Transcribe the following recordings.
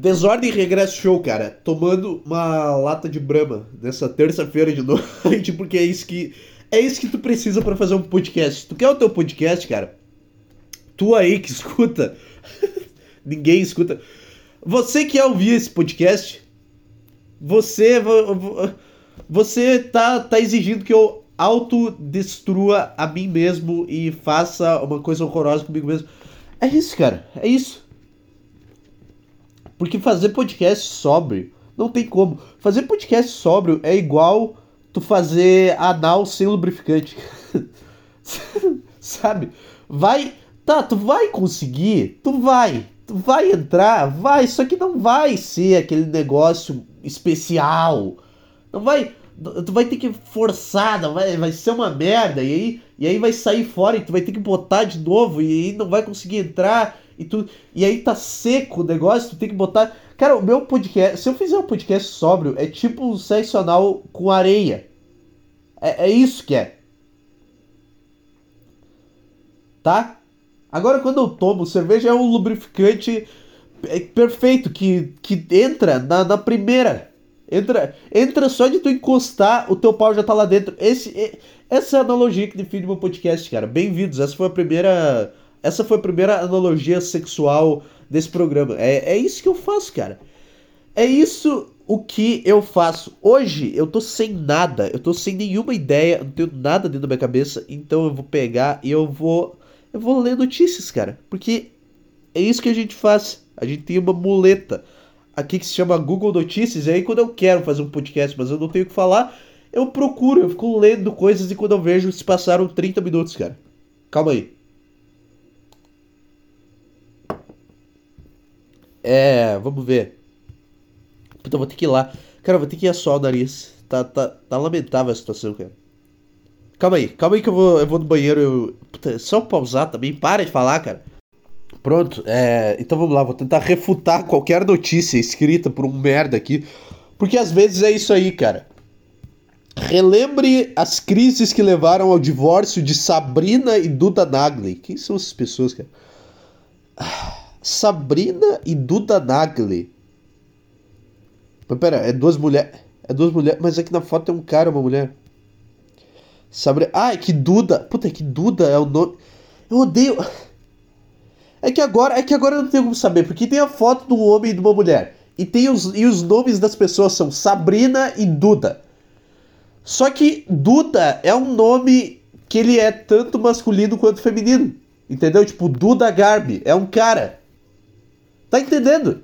Desordem Regresso Show, cara. Tomando uma lata de brama nessa terça-feira de noite, porque é isso que é isso que tu precisa para fazer um podcast. Tu quer o teu podcast, cara? Tu aí que escuta, ninguém escuta. Você que quer ouvir esse podcast, você você tá tá exigindo que eu autodestrua a mim mesmo e faça uma coisa horrorosa comigo mesmo. É isso, cara. É isso. Porque fazer podcast sóbrio não tem como. Fazer podcast sóbrio é igual tu fazer anal sem lubrificante. Sabe? Vai. Tá, tu vai conseguir. Tu vai. Tu vai entrar. Vai. Só que não vai ser aquele negócio especial. Não vai. Tu vai ter que forçar, não vai, vai ser uma merda. E aí, e aí vai sair fora e tu vai ter que botar de novo. E aí não vai conseguir entrar e tu e aí tá seco o negócio, tu tem que botar. Cara, o meu podcast, se eu fizer um podcast sóbrio, é tipo um sexo anal com areia. É, é isso que é. Tá? Agora quando eu tomo cerveja é um lubrificante é perfeito que, que entra na, na primeira. Entra, entra só de tu encostar, o teu pau já tá lá dentro. Esse, essa é a analogia que define meu podcast, cara. Bem-vindos. Essa foi a primeira essa foi a primeira analogia sexual desse programa. É, é isso que eu faço, cara. É isso o que eu faço. Hoje eu tô sem nada, eu tô sem nenhuma ideia, não tenho nada dentro da minha cabeça, então eu vou pegar e eu vou eu vou ler notícias, cara, porque é isso que a gente faz. A gente tem uma muleta aqui que se chama Google Notícias, e aí quando eu quero fazer um podcast, mas eu não tenho o que falar, eu procuro, eu fico lendo coisas e quando eu vejo se passaram 30 minutos, cara. Calma aí. É, vamos ver. Puta, vou ter que ir lá. Cara, vou ter que ir assoar o nariz. Tá, tá, tá lamentável a situação, cara. Calma aí, calma aí que eu vou, eu vou no banheiro. Eu... Puta, só pausar também. Para de falar, cara. Pronto, é... então vamos lá. Vou tentar refutar qualquer notícia escrita por um merda aqui. Porque às vezes é isso aí, cara. Relembre as crises que levaram ao divórcio de Sabrina e Duda Nagli. Quem são essas pessoas, cara? Ah. Sabrina e Duda Nagli. Mas pera, é duas mulheres. É duas mulheres. Mas aqui na foto tem um cara e uma mulher. Sabrina. Ah, é que Duda. Puta, é que Duda é o nome. Eu odeio. É que agora. É que agora eu não tenho como saber. Porque tem a foto de um homem e de uma mulher. E, tem os, e os nomes das pessoas são Sabrina e Duda. Só que Duda é um nome que ele é tanto masculino quanto feminino. Entendeu? Tipo, Duda Garbi. É um cara. Tá entendendo?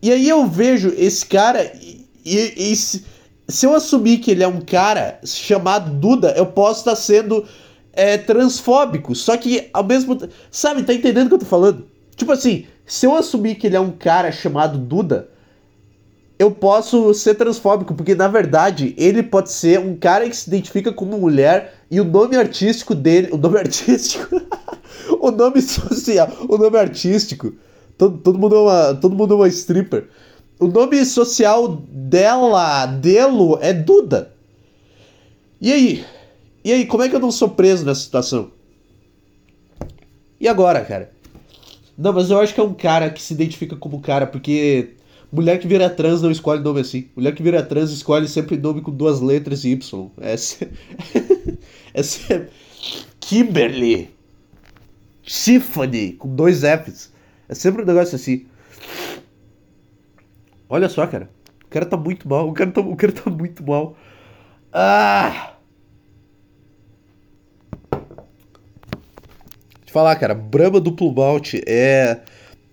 E aí eu vejo esse cara e, e, e se, se, eu assumir que ele é um cara chamado Duda, eu posso estar sendo é, transfóbico. Só que ao mesmo tempo. Sabe, tá entendendo o que eu tô falando? Tipo assim, se eu assumir que ele é um cara chamado Duda, eu posso ser transfóbico, porque na verdade ele pode ser um cara que se identifica como mulher e o nome artístico dele. O nome artístico. o nome social. O nome artístico Todo, todo, mundo é uma, todo mundo é uma stripper. O nome social dela, delo, é Duda. E aí? E aí, como é que eu não sou preso nessa situação? E agora, cara? Não, mas eu acho que é um cara que se identifica como cara, porque mulher que vira trans não escolhe nome assim. Mulher que vira trans escolhe sempre nome com duas letras e Y. Essa, essa é Kimberly. Tiffany, com dois Fs. É sempre um negócio assim. Olha só, cara. O cara tá muito mal. O cara tá, o cara tá muito mal. Ah! Te falar, cara. Brahma duplo malte é.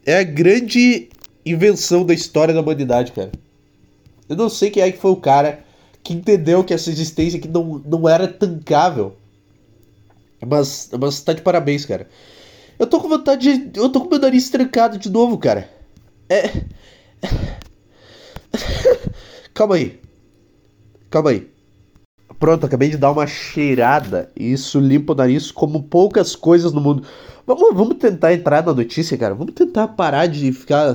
É a grande invenção da história da humanidade, cara. Eu não sei quem é que foi o cara que entendeu que essa existência aqui não, não era tancável. Mas, mas tá de parabéns, cara. Eu tô com vontade de. Eu tô com meu nariz trancado de novo, cara. É. Calma aí. Calma aí. Pronto, acabei de dar uma cheirada e isso limpa o nariz como poucas coisas no mundo. Vamos, vamos tentar entrar na notícia, cara. Vamos tentar parar de ficar.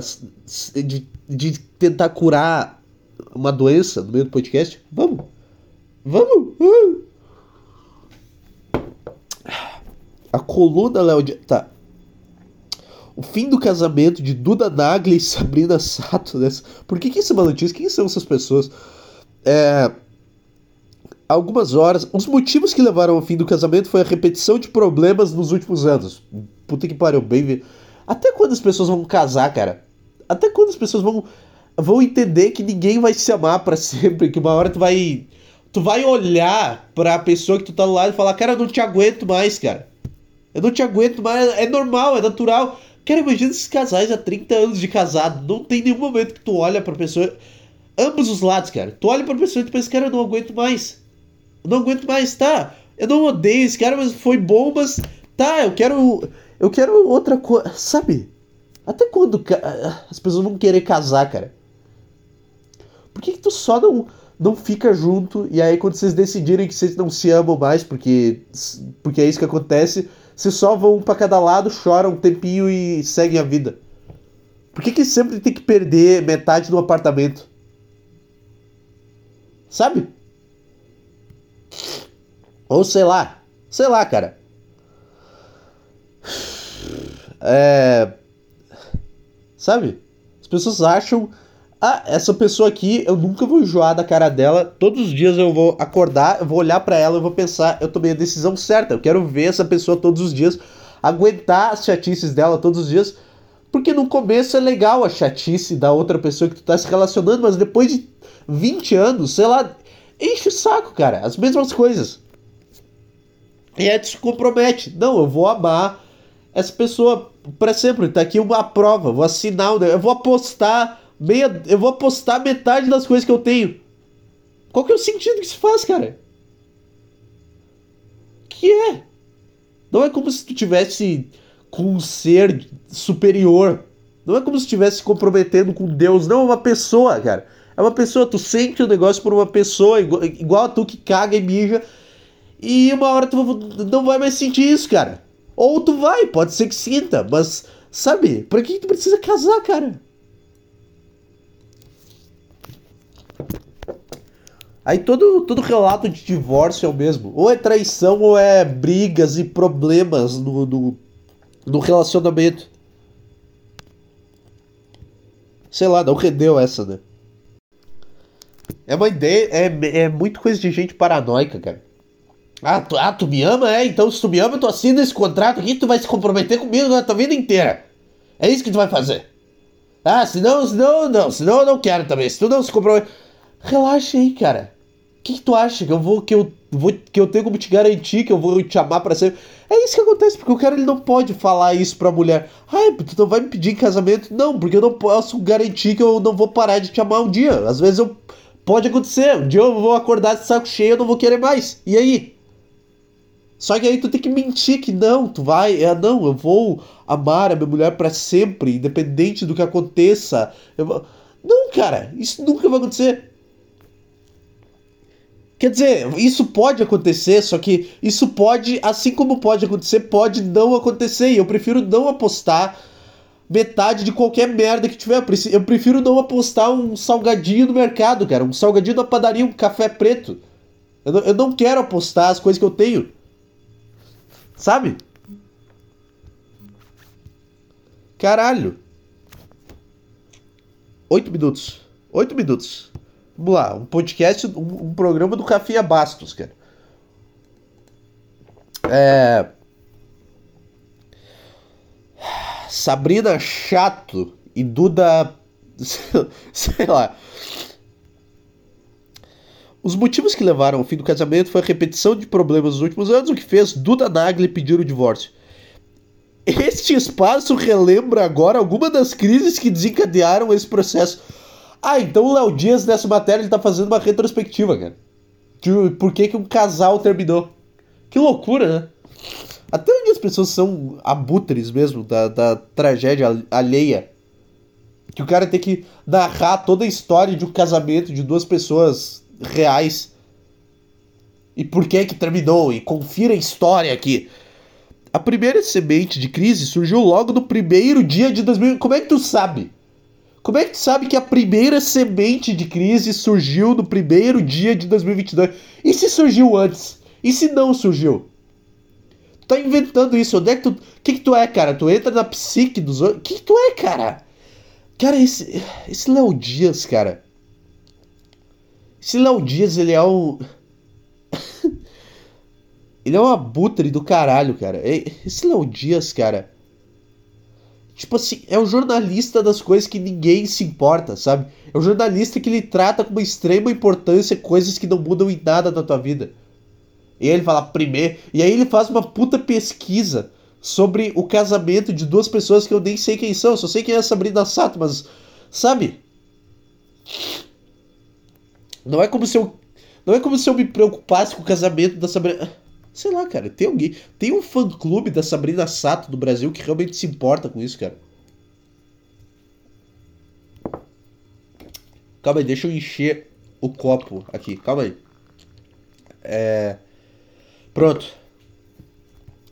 de, de tentar curar uma doença no meio do podcast. Vamos! Vamos! A coluna, Léo. Tá. O fim do casamento de Duda Nagli e Sabrina Sato. Né? Por que, que isso é uma notícia? Quem são essas pessoas? É, algumas horas. Os motivos que levaram ao fim do casamento foi a repetição de problemas nos últimos anos. Puta que pariu, bem. Até quando as pessoas vão casar, cara? Até quando as pessoas vão vão entender que ninguém vai se amar para sempre, que uma hora tu vai tu vai olhar para a pessoa que tu tá do lado e falar: "Cara, eu não te aguento mais, cara. Eu não te aguento mais, é normal, é natural". Cara, imagina esses casais há 30 anos de casado, não tem nenhum momento que tu olha pra pessoa ambos os lados, cara. Tu olha pra pessoa e tu pensa: "Cara, eu não aguento mais". Eu não aguento mais, tá? Eu não odeio esse cara, mas foi bom, mas tá, eu quero eu quero outra coisa, sabe? Até quando as pessoas vão querer casar, cara? Por que, que tu só não, não fica junto e aí quando vocês decidirem que vocês não se amam mais, porque, porque é isso que acontece, vocês só vão um pra cada lado, choram um tempinho e seguem a vida? Por que, que sempre tem que perder metade do apartamento? Sabe? Ou sei lá. Sei lá, cara. É. Sabe? As pessoas acham ah, essa pessoa aqui, eu nunca vou enjoar da cara dela. Todos os dias eu vou acordar, eu vou olhar para ela, eu vou pensar, eu tomei a decisão certa. Eu quero ver essa pessoa todos os dias, aguentar as chatices dela todos os dias. Porque no começo é legal a chatice da outra pessoa que tu tá se relacionando, mas depois de 20 anos, sei lá, enche o saco, cara. As mesmas coisas. E aí tu se compromete. Não, eu vou amar essa pessoa para sempre. Tá aqui uma prova, vou assinar, eu vou apostar meia, eu vou apostar metade das coisas que eu tenho. Qual que é o sentido que se faz, cara? Que é? Não é como se tu tivesse com um ser superior. Não é como se estivesse se comprometendo com Deus. Não, é uma pessoa, cara. É uma pessoa. Tu sente o negócio por uma pessoa, igual, igual a tu que caga e mija. E uma hora tu não vai mais sentir isso, cara. Ou tu vai, pode ser que sinta, mas sabe? Pra que tu precisa casar, cara? Aí todo, todo relato de divórcio é o mesmo. Ou é traição ou é brigas e problemas no, no, no relacionamento. Sei lá, não rendeu essa, né? É uma ideia, é, é muito coisa de gente paranoica, cara. Ah tu, ah, tu me ama? É, então se tu me ama, tu assina esse contrato aqui, tu vai se comprometer comigo na tua vida inteira. É isso que tu vai fazer. Ah, senão, senão, não, senão eu não quero também. Se tu não se compromete. Relaxa aí, cara que, que tu acha? Que eu vou que eu vou que eu tenho como te garantir que eu vou te amar para sempre? É isso que acontece, porque o cara ele não pode falar isso pra mulher. Ai, tu não vai me pedir em casamento? Não, porque eu não posso garantir que eu não vou parar de te amar um dia. Às vezes eu pode acontecer. Um dia eu vou acordar de saco cheio, eu não vou querer mais. E aí? Só que aí tu tem que mentir que não, tu vai, é, não, eu vou amar a minha mulher para sempre, independente do que aconteça. Eu, não, cara, isso nunca vai acontecer. Quer dizer, isso pode acontecer, só que isso pode, assim como pode acontecer, pode não acontecer. E eu prefiro não apostar metade de qualquer merda que tiver. Eu prefiro não apostar um salgadinho no mercado, cara. Um salgadinho na padaria, um café preto. Eu não, eu não quero apostar as coisas que eu tenho. Sabe? Caralho. Oito minutos. Oito minutos. Vamos lá, um podcast, um, um programa do Rafinha Bastos, cara. É. Sabrina Chato e Duda. sei lá. Os motivos que levaram ao fim do casamento foi a repetição de problemas nos últimos anos, o que fez Duda Nagli pedir o divórcio. Este espaço relembra agora alguma das crises que desencadearam esse processo ah, então o Léo Dias nessa matéria ele tá fazendo uma retrospectiva, cara. De por que, que um casal terminou. Que loucura, né? Até onde as pessoas são abutres mesmo da, da tragédia alheia. Que o cara tem que narrar toda a história de um casamento de duas pessoas reais. E por que que terminou. E confira a história aqui. A primeira semente de crise surgiu logo no primeiro dia de 2000. Como é que tu sabe? Como é que tu sabe que a primeira semente de crise surgiu no primeiro dia de 2022? E se surgiu antes? E se não surgiu? Tu tá inventando isso. Onde é que tu. O que, que tu é, cara? Tu entra na psique dos outros. O que, que tu é, cara? Cara, esse. Esse Léo Dias, cara. Esse Léo Dias, ele é um. ele é um abutre do caralho, cara. Esse Léo Dias, cara. Tipo assim, é o jornalista das coisas que ninguém se importa, sabe? É o jornalista que ele trata com uma extrema importância coisas que não mudam em nada na tua vida. E aí ele fala primeiro. E aí ele faz uma puta pesquisa sobre o casamento de duas pessoas que eu nem sei quem são. Só sei quem é a Sabrina Sato, mas. Sabe? Não é como se eu. Não é como se eu me preocupasse com o casamento da Sabrina. Sei lá, cara, tem alguém. Tem um fã clube da Sabrina Sato do Brasil que realmente se importa com isso, cara. Calma aí, deixa eu encher o copo aqui. Calma aí. É. Pronto.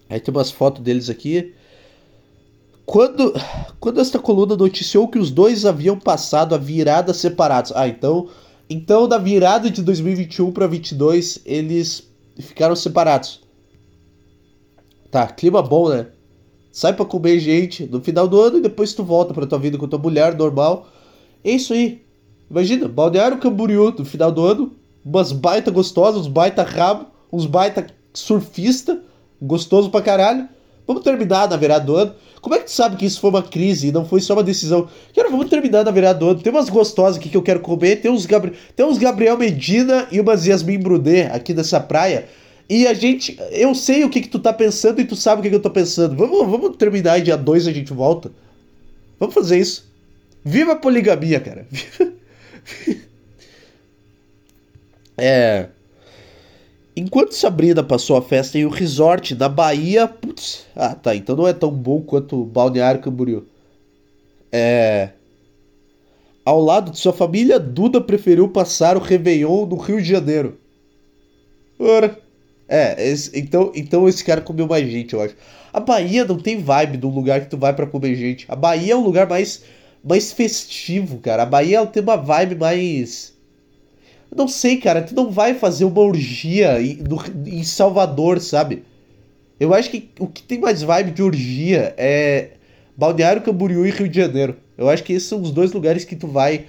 Aí tem umas fotos deles aqui. Quando, quando esta coluna noticiou que os dois haviam passado a virada separados. Ah, então. Então, da virada de 2021 para 22, eles ficaram separados. Tá, clima bom, né? Sai pra comer gente no final do ano e depois tu volta pra tua vida com tua mulher normal. É isso aí. Imagina, Balneário Camboriú no final do ano, umas baita gostosas, uns baita rabo, uns baita surfista, gostoso pra caralho. Vamos terminar na virada do ano. Como é que tu sabe que isso foi uma crise e não foi só uma decisão? Quero, vamos terminar na virada do ano. Tem umas gostosas aqui que eu quero comer. Tem uns, Gabri... tem uns Gabriel Medina e umas Yasmin Brunet aqui nessa praia. E a gente. Eu sei o que, que tu tá pensando e tu sabe o que, que eu tô pensando. Vamos, vamos terminar e dia 2 a gente volta. Vamos fazer isso. Viva a poligamia, cara. é. Enquanto Sabrina passou a festa em um resort na Bahia. Putz, ah, tá. Então não é tão bom quanto Balneário Camboriú. É. Ao lado de sua família, Duda preferiu passar o Réveillon no Rio de Janeiro. Ora. É, esse, então, então esse cara comeu mais gente, eu acho. A Bahia não tem vibe do lugar que tu vai para comer gente. A Bahia é um lugar mais, mais festivo, cara. A Bahia tem uma vibe mais não sei, cara, tu não vai fazer uma orgia em, em Salvador, sabe? Eu acho que o que tem mais vibe de orgia é Balneário Camboriú e Rio de Janeiro. Eu acho que esses são os dois lugares que tu vai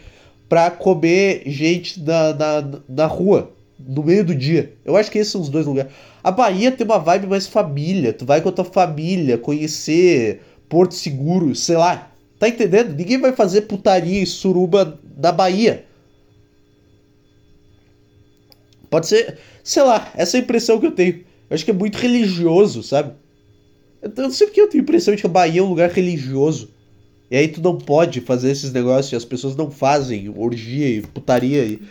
pra comer gente na, na, na rua, no meio do dia. Eu acho que esses são os dois lugares. A Bahia tem uma vibe mais família. Tu vai com a tua família conhecer Porto Seguro, sei lá. Tá entendendo? Ninguém vai fazer putaria e suruba na Bahia. Pode ser, sei lá, essa é impressão que eu tenho. Eu acho que é muito religioso, sabe? Eu não sei porque eu tenho a impressão de que a Bahia é um lugar religioso. E aí tu não pode fazer esses negócios e as pessoas não fazem orgia e putaria e,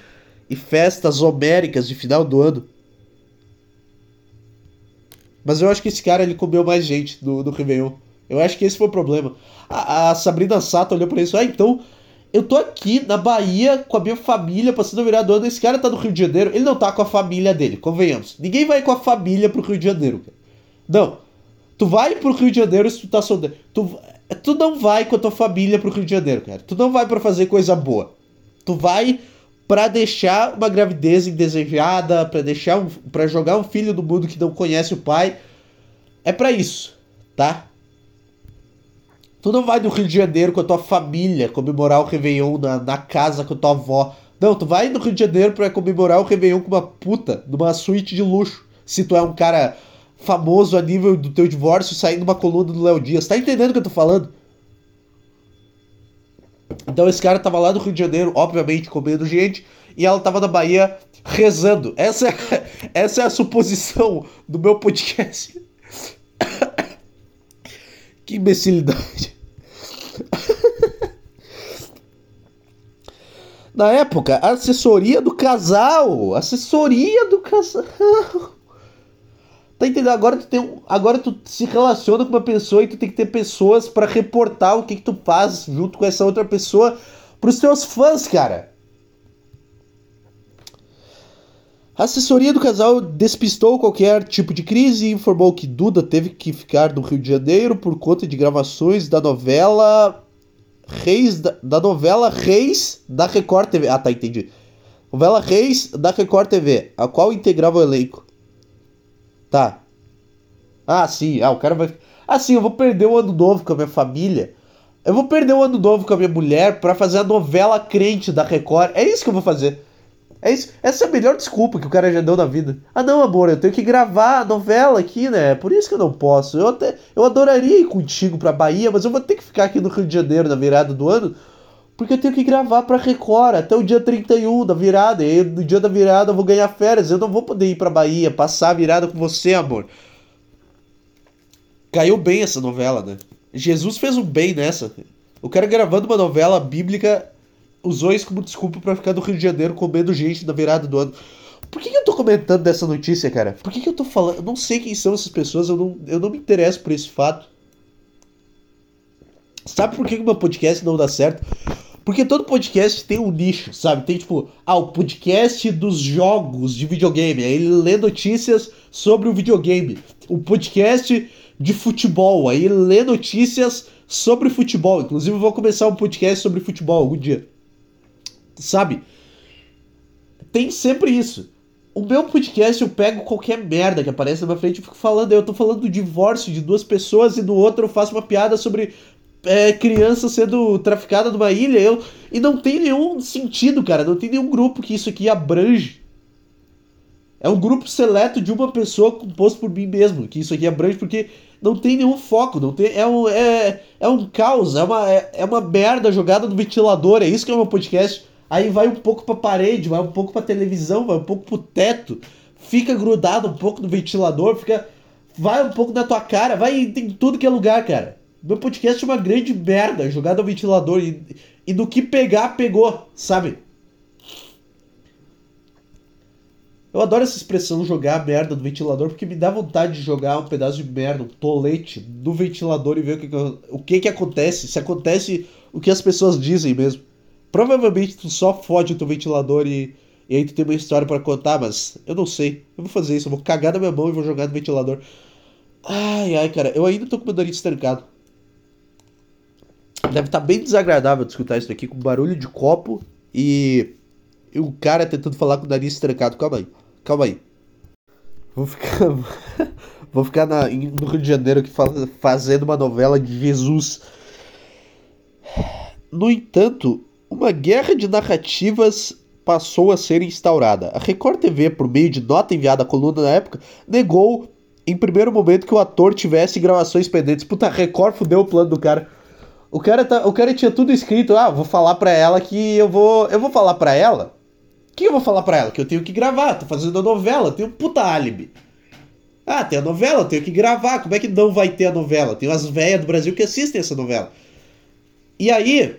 e festas homéricas de final do ano. Mas eu acho que esse cara ele comeu mais gente no Réveillon. Eu acho que esse foi o problema. A, a Sabrina Sato olhou pra isso. Ah, então eu tô aqui na Bahia com a minha família passando ano. Esse cara tá no Rio de Janeiro. Ele não tá com a família dele, convenhamos. Ninguém vai com a família pro Rio de Janeiro. Cara. Não. Tu vai pro Rio de Janeiro se tu tá solteiro. Tu, tu não vai com a tua família pro Rio de Janeiro, cara. Tu não vai para fazer coisa boa. Tu vai para deixar uma gravidez indesejada, para deixar um, para jogar um filho do mundo que não conhece o pai. É para isso, tá? Tu não vai no Rio de Janeiro com a tua família comemorar o Réveillon na, na casa com a tua avó. Não, tu vai no Rio de Janeiro pra comemorar o Réveillon com uma puta, numa suíte de luxo. Se tu é um cara famoso a nível do teu divórcio, saindo numa coluna do Léo Dias. Tá entendendo o que eu tô falando? Então esse cara tava lá no Rio de Janeiro, obviamente comendo gente, e ela tava na Bahia rezando. Essa é, essa é a suposição do meu podcast. Que imbecilidade. Na época, assessoria do casal. Assessoria do casal. Tá entendendo? Agora tu, tem agora tu se relaciona com uma pessoa e tu tem que ter pessoas para reportar o que, que tu faz junto com essa outra pessoa pros teus fãs, cara. A assessoria do casal despistou qualquer tipo de crise e informou que Duda teve que ficar no Rio de Janeiro por conta de gravações da novela Reis da, da, novela Reis da Record TV. Ah, tá, entendi. Novela Reis da Record TV, a qual integrava o elenco. Tá. Ah, sim. Ah, o cara vai. Ah, sim, eu vou perder o ano novo com a minha família. Eu vou perder o ano novo com a minha mulher para fazer a novela crente da Record. É isso que eu vou fazer. É isso. Essa é a melhor desculpa que o cara já deu na vida. Ah, não, amor, eu tenho que gravar a novela aqui, né? Por isso que eu não posso. Eu até eu adoraria ir contigo pra Bahia, mas eu vou ter que ficar aqui no Rio de Janeiro na virada do ano, porque eu tenho que gravar pra Record até o dia 31 da virada. E no dia da virada eu vou ganhar férias. Eu não vou poder ir pra Bahia, passar a virada com você, amor. Caiu bem essa novela, né? Jesus fez um bem nessa. O cara gravando uma novela bíblica usou isso como desculpa para ficar no Rio de Janeiro comendo gente na virada do ano. Por que, que eu tô comentando dessa notícia, cara? Por que, que eu tô falando? Eu não sei quem são essas pessoas, eu não, eu não me interesso por esse fato. Sabe por que o meu podcast não dá certo? Porque todo podcast tem um nicho, sabe? Tem tipo, ah, o podcast dos jogos de videogame. Aí ele lê notícias sobre o videogame. O podcast de futebol. Aí ele lê notícias sobre futebol. Inclusive, eu vou começar um podcast sobre futebol algum dia. Sabe? Tem sempre isso. O meu podcast eu pego qualquer merda que aparece na minha frente e fico falando. Eu tô falando do divórcio de duas pessoas e no outro eu faço uma piada sobre é, criança sendo traficada numa ilha. Eu, e não tem nenhum sentido, cara. Não tem nenhum grupo que isso aqui abrange. É um grupo seleto de uma pessoa composto por mim mesmo, que isso aqui abrange porque não tem nenhum foco, não tem, é, um, é, é um caos, é uma, é, é uma merda jogada no ventilador, é isso que é o meu podcast. Aí vai um pouco pra parede, vai um pouco pra televisão, vai um pouco pro teto, fica grudado um pouco no ventilador, fica. Vai um pouco na tua cara, vai em tudo que é lugar, cara. Meu podcast é uma grande merda jogado no ventilador e, e do que pegar, pegou, sabe? Eu adoro essa expressão jogar merda no ventilador porque me dá vontade de jogar um pedaço de merda, um tolete no ventilador e ver o que, que, o que, que acontece. Se acontece o que as pessoas dizem mesmo. Provavelmente tu só fode o teu ventilador e, e aí tu tem uma história para contar, mas eu não sei. Eu vou fazer isso, eu vou cagar na minha mão e vou jogar no ventilador. Ai, ai, cara, eu ainda tô com meu nariz estancado. Deve estar tá bem desagradável de escutar isso daqui com barulho de copo e, e o cara tentando falar com o nariz estancado. Calma aí. Calma aí. Vou ficar. Vou ficar na, no Rio de Janeiro aqui fazendo uma novela de Jesus. No entanto, uma guerra de narrativas passou a ser instaurada. A Record TV, por meio de nota enviada à coluna na época, negou em primeiro momento que o ator tivesse gravações pendentes. Puta, a Record fudeu o plano do cara. O cara, tá, o cara tinha tudo escrito, ah, vou falar pra ela que eu vou. Eu vou falar pra ela o que eu vou falar pra ela? Que eu tenho que gravar, tô fazendo a novela, tenho um puta álibi. Ah, tem a novela, eu tenho que gravar. Como é que não vai ter a novela? Tem umas velhas do Brasil que assistem essa novela. E aí,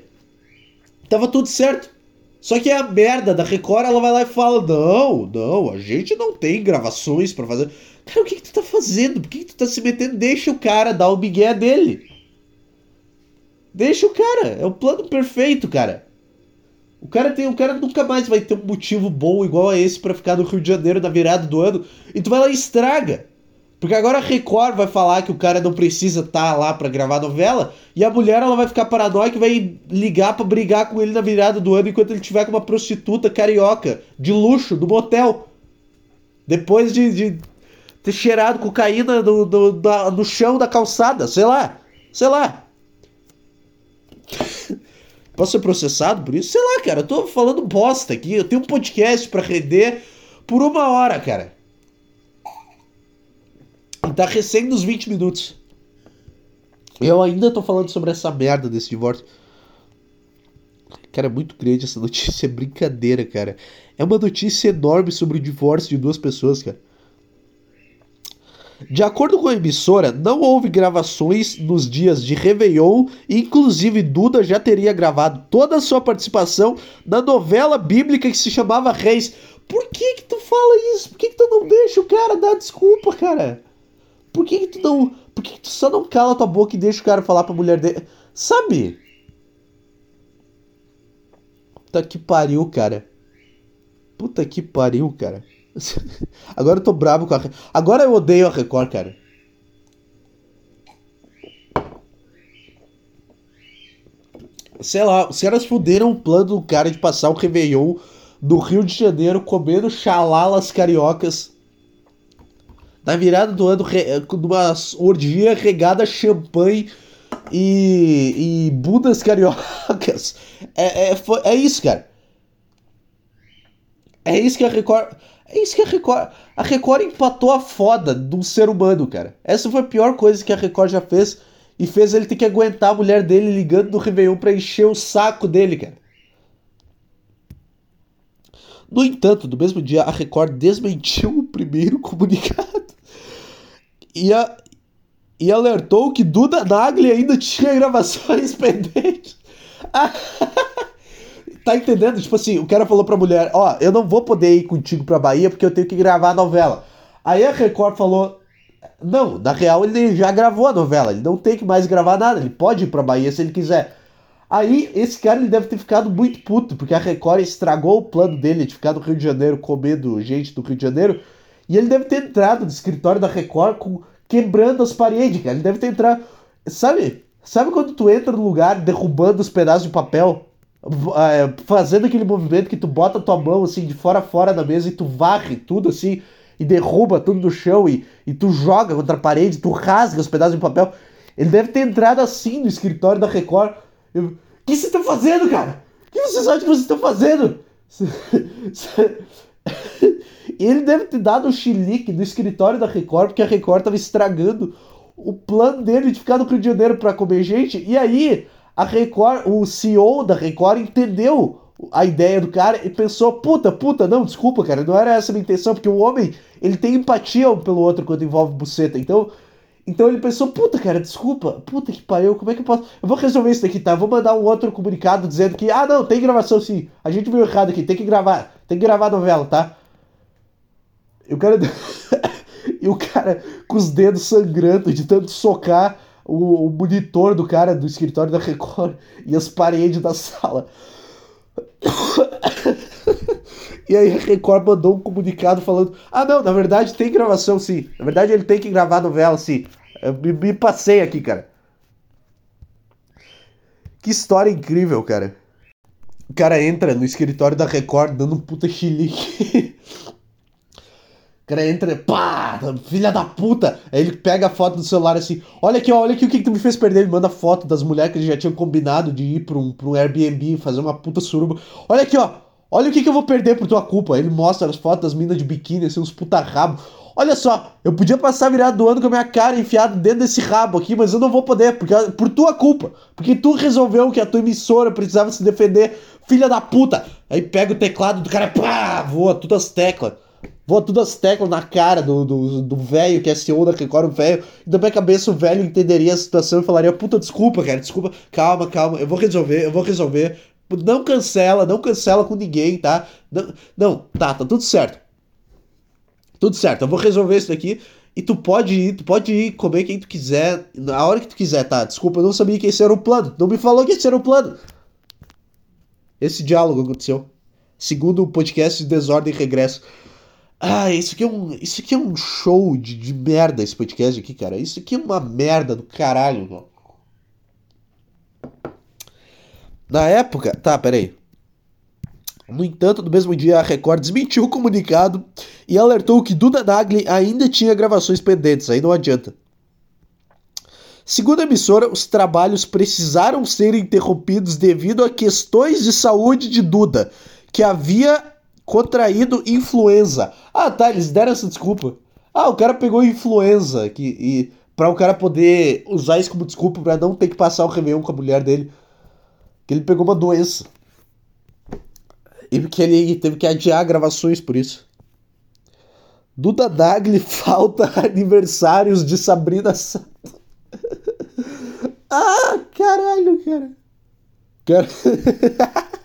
tava tudo certo. Só que a merda da Record, ela vai lá e fala: Não, não, a gente não tem gravações para fazer. Cara, o que, que tu tá fazendo? Por que, que tu tá se metendo? Deixa o cara dar o migué dele. Deixa o cara. É o plano perfeito, cara. O cara tem, o cara nunca mais vai ter um motivo bom igual a esse para ficar no Rio de Janeiro na virada do ano. E tu vai lá e estraga. Porque agora a Record vai falar que o cara não precisa estar tá lá para gravar novela e a mulher ela vai ficar paranoica e vai ligar para brigar com ele na virada do ano enquanto ele tiver com uma prostituta carioca de luxo do motel. Depois de, de ter cheirado cocaína no, no, no, chão da calçada, sei lá. Sei lá. Posso ser processado por isso? Sei lá, cara. Eu tô falando bosta aqui. Eu tenho um podcast para render por uma hora, cara. E tá recém nos 20 minutos. Eu ainda tô falando sobre essa merda desse divórcio. Cara, é muito grande essa notícia. É brincadeira, cara. É uma notícia enorme sobre o divórcio de duas pessoas, cara. De acordo com a emissora, não houve gravações nos dias de Réveillon, inclusive Duda já teria gravado toda a sua participação na novela bíblica que se chamava Reis. Por que que tu fala isso? Por que que tu não deixa o cara dar desculpa, cara? Por que que tu não... Por que que tu só não cala tua boca e deixa o cara falar pra mulher dele? Sabe? Puta que pariu, cara. Puta que pariu, cara. Agora eu tô bravo com a. Agora eu odeio a Record, cara. Sei lá, os caras fuderam o plano do cara de passar o Réveillon no Rio de Janeiro comendo chalalas cariocas. Na virada do ano, numa orgia regada champanhe e, e bundas cariocas. É, é, foi, é isso, cara. É isso que a Record. É isso que a Record. A Record empatou a foda de um ser humano, cara. Essa foi a pior coisa que a Record já fez. E fez ele ter que aguentar a mulher dele ligando no Réveillon pra encher o saco dele, cara. No entanto, no mesmo dia, a Record desmentiu o primeiro comunicado e, a, e alertou que Duda Nagli ainda tinha gravações pendentes. tá entendendo? Tipo assim, o cara falou pra mulher: Ó, eu não vou poder ir contigo pra Bahia porque eu tenho que gravar a novela. Aí a Record falou: Não, na real ele já gravou a novela, ele não tem que mais gravar nada, ele pode ir pra Bahia se ele quiser. Aí esse cara ele deve ter ficado muito puto, porque a Record estragou o plano dele de ficar no Rio de Janeiro comendo gente do Rio de Janeiro. E ele deve ter entrado no escritório da Record com, quebrando as paredes, cara. Ele deve ter entrado. Sabe? Sabe quando tu entra no lugar derrubando os pedaços de papel? É, fazendo aquele movimento que tu bota tua mão assim de fora a fora da mesa e tu varre tudo assim e derruba tudo no chão e, e tu joga contra a parede, tu rasga os pedaços de papel. Ele deve ter entrado assim no escritório da Record eu, o que vocês estão fazendo, cara? O que vocês acham que vocês estão fazendo? ele deve ter dado um chilique no escritório da Record, porque a Record tava estragando o plano dele de ficar no Rio de Janeiro pra comer gente. E aí, a Record, o CEO da Record entendeu a ideia do cara e pensou, puta, puta, não, desculpa, cara, não era essa a minha intenção, porque o homem, ele tem empatia pelo outro quando envolve buceta. Então, então ele pensou, puta, cara, desculpa, puta que pariu, como é que eu posso. Eu vou resolver isso daqui, tá? vou mandar um outro comunicado dizendo que, ah, não, tem gravação sim. A gente viu errado aqui, tem que gravar, tem que gravar a novela, tá? E o cara. e o cara com os dedos sangrando de tanto socar o, o monitor do cara do escritório da Record e as paredes da sala. E aí a Record mandou um comunicado falando: Ah, não, na verdade tem gravação sim. Na verdade ele tem que gravar a novela sim. Eu me, me passei aqui, cara. Que história incrível, cara. O cara entra no escritório da Record dando um puta chilique. O cara entra, pá, filha da puta. Aí ele pega a foto do celular assim: Olha aqui, olha aqui o que, que tu me fez perder. Ele manda foto das mulheres que ele já tinha combinado de ir pra um, pra um Airbnb, fazer uma puta suruba. Olha aqui, ó, Olha o que, que eu vou perder por tua culpa. Ele mostra as fotos das minas de biquíni, assim, uns puta rabo. Olha só, eu podia passar virado do ano com a minha cara enfiada dentro desse rabo aqui, mas eu não vou poder, porque por tua culpa. Porque tu resolveu que a tua emissora precisava se defender, filha da puta. Aí pega o teclado do cara, pá, voa todas as teclas. Voa todas as teclas na cara do velho do, do que é CEO da Record, o velho. Na minha cabeça o velho entenderia a situação e falaria, puta, desculpa, cara, desculpa, calma, calma, eu vou resolver, eu vou resolver. Não cancela, não cancela com ninguém, tá? Não, não, tá, tá tudo certo. Tudo certo, eu vou resolver isso daqui. E tu pode ir, tu pode ir comer quem tu quiser, na hora que tu quiser, tá? Desculpa, eu não sabia que esse era o plano. Não me falou que esse era o plano. Esse diálogo aconteceu. Segundo o podcast de Desordem e Regresso. Ah, isso aqui é um, isso aqui é um show de, de merda, esse podcast aqui, cara. Isso aqui é uma merda do caralho, mano. Na época. Tá, peraí. No entanto, no mesmo dia, a Record desmentiu o comunicado e alertou que Duda Nagli ainda tinha gravações pendentes, aí não adianta. Segundo a emissora, os trabalhos precisaram ser interrompidos devido a questões de saúde de Duda, que havia contraído influenza. Ah, tá, eles deram essa desculpa. Ah, o cara pegou influenza que, e para o cara poder usar isso como desculpa para não ter que passar o Réveillon com a mulher dele que ele pegou uma doença. E que ele teve que adiar gravações por isso. Duda Dagli falta aniversários de Sabrina Sato. Ah, caralho, cara. cara...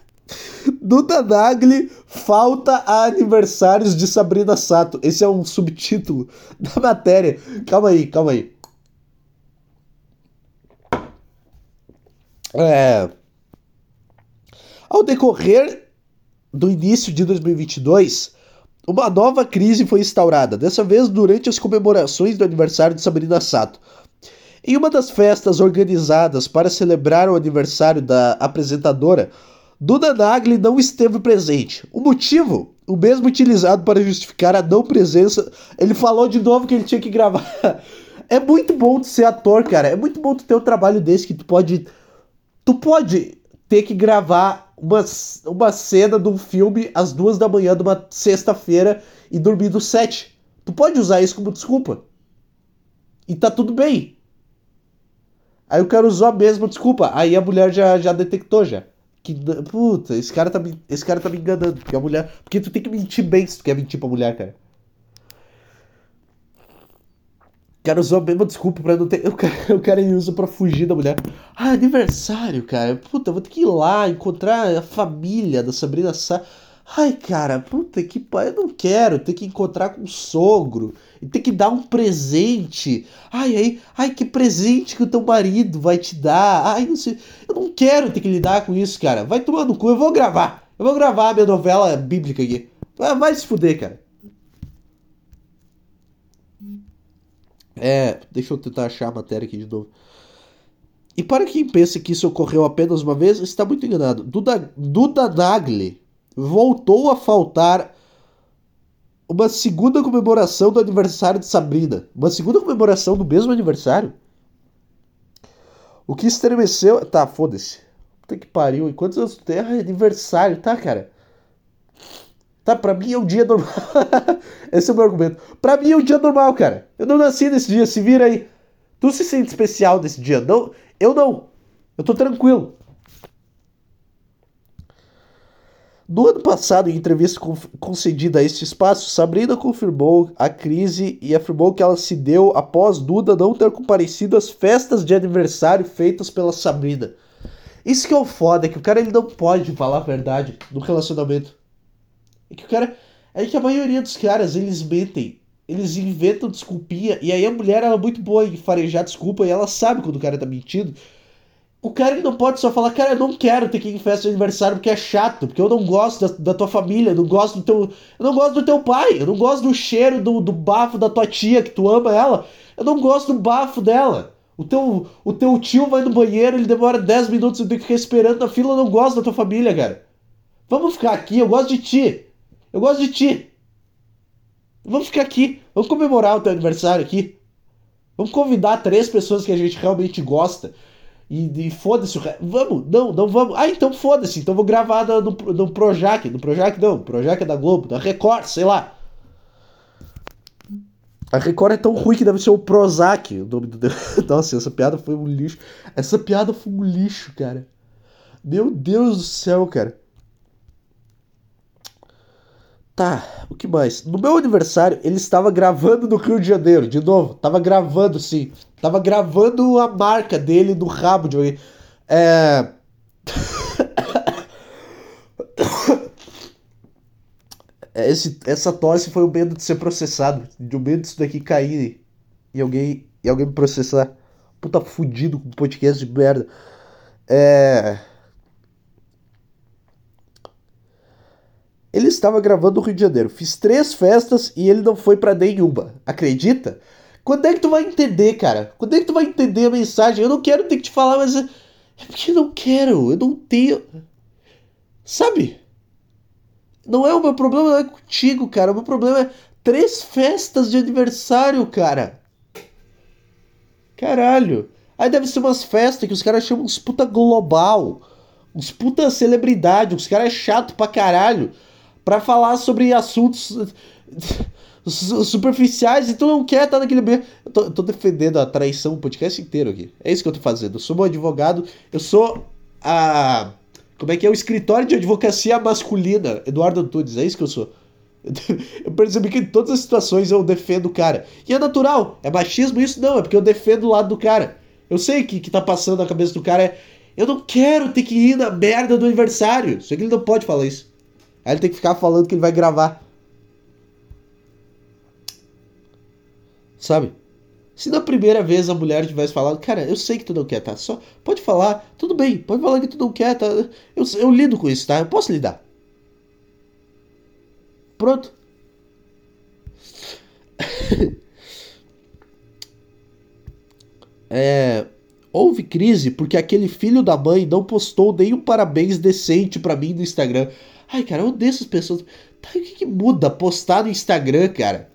Duda Nagli falta aniversários de Sabrina Sato. Esse é um subtítulo da matéria. Calma aí, calma aí. É. Ao decorrer do início de 2022, uma nova crise foi instaurada, dessa vez durante as comemorações do aniversário de Sabrina Sato. Em uma das festas organizadas para celebrar o aniversário da apresentadora, Duda Nagli não esteve presente. O motivo, o mesmo utilizado para justificar a não presença. Ele falou de novo que ele tinha que gravar. é muito bom tu ser ator, cara. É muito bom tu ter um trabalho desse que tu pode. Tu pode ter que gravar uma, uma cena de um filme às duas da manhã de uma sexta-feira e dormir do sete. Tu pode usar isso como desculpa. E tá tudo bem. Aí o cara usou a mesma desculpa. Aí a mulher já, já detectou já. Que, puta, esse cara, tá me, esse cara tá me enganando. Porque a mulher. Porque tu tem que mentir bem se tu quer mentir pra mulher, cara. O cara usou a mesma desculpa pra não ter. O cara, o cara usa pra fugir da mulher. Ah, aniversário, cara. Puta, vou ter que ir lá encontrar a família da Sabrina Sá. Ai, cara, puta que pai, eu não quero ter que encontrar com o sogro e ter que dar um presente. Ai, ai, ai, que presente que o teu marido vai te dar. Ai, não sei. Eu não quero ter que lidar com isso, cara. Vai tomar no cu, eu vou gravar. Eu vou gravar a minha novela bíblica aqui. Vai se fuder, cara. É, deixa eu tentar achar a matéria aqui de novo. E para quem pensa que isso ocorreu apenas uma vez, está muito enganado. Duda, Duda Nagli voltou a faltar uma segunda comemoração do aniversário de Sabrina. Uma segunda comemoração do mesmo aniversário? O que estremeceu. Tá, foda-se. Puta que pariu. E quantos anos tem? Ah, é aniversário, tá, cara? Tá, pra mim é um dia normal. Esse é o meu argumento. Pra mim é um dia normal, cara. Eu não nasci nesse dia, se vira aí. Tu se sente especial nesse dia? Não, eu não. Eu tô tranquilo. No ano passado, em entrevista concedida a este espaço, Sabrina confirmou a crise e afirmou que ela se deu após Duda não ter comparecido às festas de aniversário feitas pela Sabrina. Isso que é o foda, é que o cara ele não pode falar a verdade no relacionamento. É que o cara. É que a maioria dos caras, eles mentem. Eles inventam desculpinha. E aí a mulher ela é muito boa em farejar desculpa e ela sabe quando o cara tá mentindo. O cara ele não pode só falar, cara, eu não quero ter que ir em festa de aniversário porque é chato, porque eu não gosto da, da tua família, eu não gosto do teu. Eu não gosto do teu pai, eu não gosto do cheiro do, do bafo da tua tia, que tu ama ela. Eu não gosto do bafo dela. O teu, o teu tio vai no banheiro, ele demora 10 minutos, eu tenho que ficar esperando na fila, eu não gosto da tua família, cara. Vamos ficar aqui, eu gosto de ti. Eu gosto de ti. Vamos ficar aqui. Vamos comemorar o teu aniversário aqui. Vamos convidar três pessoas que a gente realmente gosta. E, e foda-se o resto. Vamos, não, não vamos. Ah, então foda-se. Então vou gravar no, no, no Projac. No Projac não, Projac é da Globo, da Record, sei lá. A Record é tão ruim que deve ser o Prozac, o nome do. Nossa, essa piada foi um lixo. Essa piada foi um lixo, cara. Meu Deus do céu, cara. Tá, o que mais? No meu aniversário, ele estava gravando no Rio de Janeiro, de novo. Tava gravando, sim. Tava gravando a marca dele no rabo de alguém. É. Esse, essa tosse foi o medo de ser processado. De o medo disso daqui cair e alguém, e alguém me processar. Puta fudido com podcast de merda. É. Ele estava gravando no Rio de Janeiro. Fiz três festas e ele não foi para nenhuma. Acredita? Quando é que tu vai entender, cara? Quando é que tu vai entender a mensagem? Eu não quero ter que te falar, mas é, é porque eu não quero. Eu não tenho. Sabe? Não é o meu problema, não é contigo, cara. O meu problema é três festas de aniversário, cara. Caralho. Aí deve ser umas festas que os caras chamam uns puta global. Uns puta celebridade. Os caras é chato pra caralho para falar sobre assuntos superficiais e tu não quer estar naquele meio. Eu tô, eu tô defendendo a traição o podcast inteiro aqui. É isso que eu tô fazendo. Eu sou um advogado, eu sou a. Como é que é? O escritório de advocacia masculina, Eduardo Antunes, é isso que eu sou. Eu percebi que em todas as situações eu defendo o cara. E é natural. É machismo isso? Não, é porque eu defendo o lado do cara. Eu sei que que tá passando na cabeça do cara é. Eu não quero ter que ir na merda do aniversário. Só que ele não pode falar isso. Aí ele tem que ficar falando que ele vai gravar. Sabe? Se na primeira vez a mulher tivesse falado, cara, eu sei que tu não quer, tá? Só pode falar, tudo bem, pode falar que tu não quer, tá? Eu, eu lido com isso, tá? Eu posso lidar. Pronto. é. Houve crise porque aquele filho da mãe não postou nenhum parabéns decente para mim no Instagram. Ai, cara, eu odeio essas pessoas. Tá, o que, que muda postar no Instagram, cara?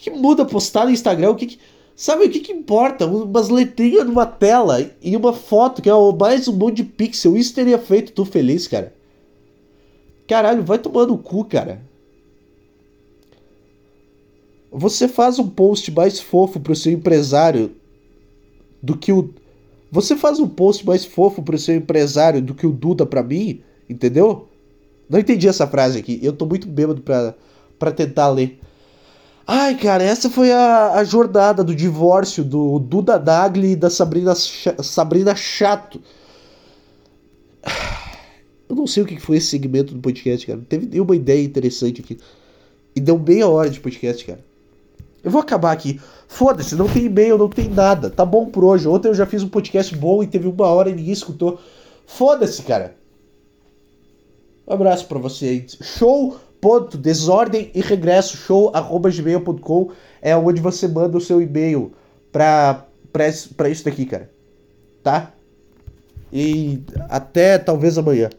O que, muda postar no Instagram? O que, que... Sabe o que, que importa? Umas letrinhas numa tela e uma foto, que é mais um monte de pixel. Isso teria feito tu feliz, cara. Caralho, vai tomando no cu, cara. Você faz um post mais fofo pro seu empresário do que o. Você faz um post mais fofo pro seu empresário do que o Duda pra mim, entendeu? Não entendi essa frase aqui. Eu tô muito bêbado pra, pra tentar ler. Ai, cara, essa foi a, a jornada do divórcio do Duda Nagli e da Sabrina, Sabrina Chato. Eu não sei o que foi esse segmento do podcast, cara. Teve nenhuma ideia interessante aqui. E deu meia hora de podcast, cara. Eu vou acabar aqui. Foda-se, não tem e-mail, não tem nada. Tá bom por hoje. Ontem eu já fiz um podcast bom e teve uma hora e ninguém escutou. Foda-se, cara. Um abraço para vocês. Show. Desordem e regresso show arroba gmail.com é onde você manda o seu e-mail pra, pra isso daqui, cara. Tá? E até talvez amanhã.